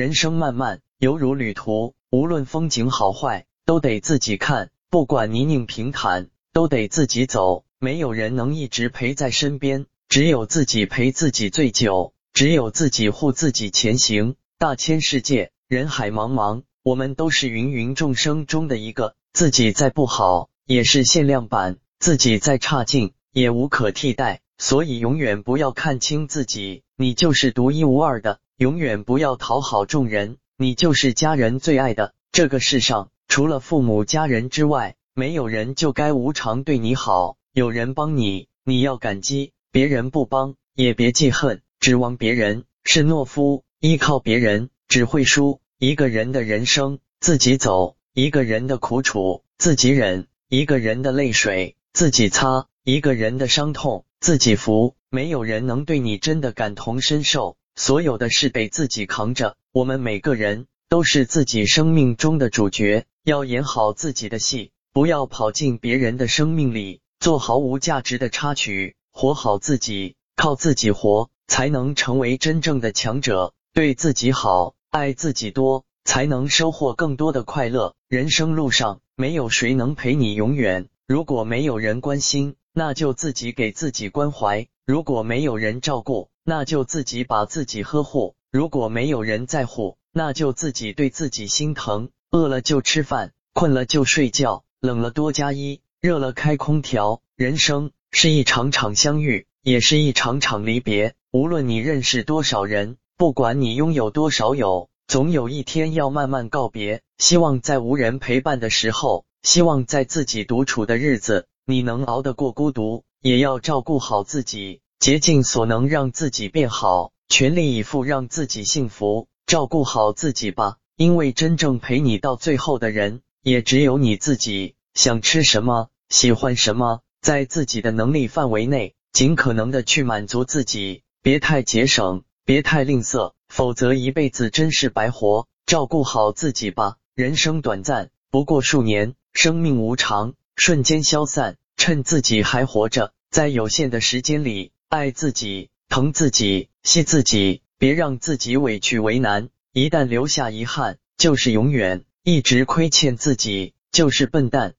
人生漫漫，犹如旅途，无论风景好坏，都得自己看；不管泥泞平坦，都得自己走。没有人能一直陪在身边，只有自己陪自己最久，只有自己护自己前行。大千世界，人海茫茫，我们都是芸芸众生中的一个。自己再不好，也是限量版；自己再差劲，也无可替代。所以，永远不要看清自己，你就是独一无二的；永远不要讨好众人，你就是家人最爱的。这个世上，除了父母家人之外，没有人就该无偿对你好。有人帮你，你要感激；别人不帮，也别记恨。指望别人是懦夫，依靠别人只会输。一个人的人生自己走，一个人的苦楚自己忍，一个人的泪水自己擦，一个人的伤痛。自己服，没有人能对你真的感同身受，所有的事得自己扛着。我们每个人都是自己生命中的主角，要演好自己的戏，不要跑进别人的生命里，做毫无价值的插曲。活好自己，靠自己活，才能成为真正的强者。对自己好，爱自己多，才能收获更多的快乐。人生路上，没有谁能陪你永远。如果没有人关心，那就自己给自己关怀；如果没有人照顾，那就自己把自己呵护；如果没有人在乎，那就自己对自己心疼。饿了就吃饭，困了就睡觉，冷了多加衣，热了开空调。人生是一场场相遇，也是一场场离别。无论你认识多少人，不管你拥有多少友，总有一天要慢慢告别。希望在无人陪伴的时候，希望在自己独处的日子。你能熬得过孤独，也要照顾好自己，竭尽所能让自己变好，全力以赴让自己幸福。照顾好自己吧，因为真正陪你到最后的人，也只有你自己。想吃什么，喜欢什么，在自己的能力范围内，尽可能的去满足自己，别太节省，别太吝啬，否则一辈子真是白活。照顾好自己吧，人生短暂，不过数年，生命无常，瞬间消散。趁自己还活着，在有限的时间里，爱自己、疼自己、惜自己，别让自己委屈为难。一旦留下遗憾，就是永远；一直亏欠自己，就是笨蛋。